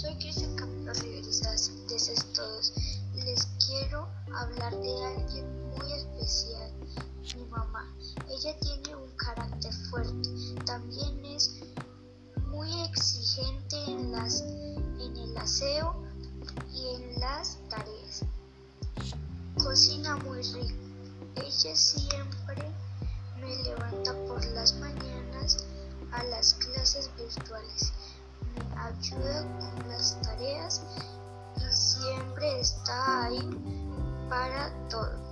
Soy Cristian Camilo Riverizas de Sextodos les quiero hablar de alguien muy especial, mi mamá. Ella tiene un carácter fuerte, también es muy exigente en, las, en el aseo y en las tareas. Cocina muy rico. Ella siempre me levanta por las mañanas a las clases virtuales. Me ayuda con para todos.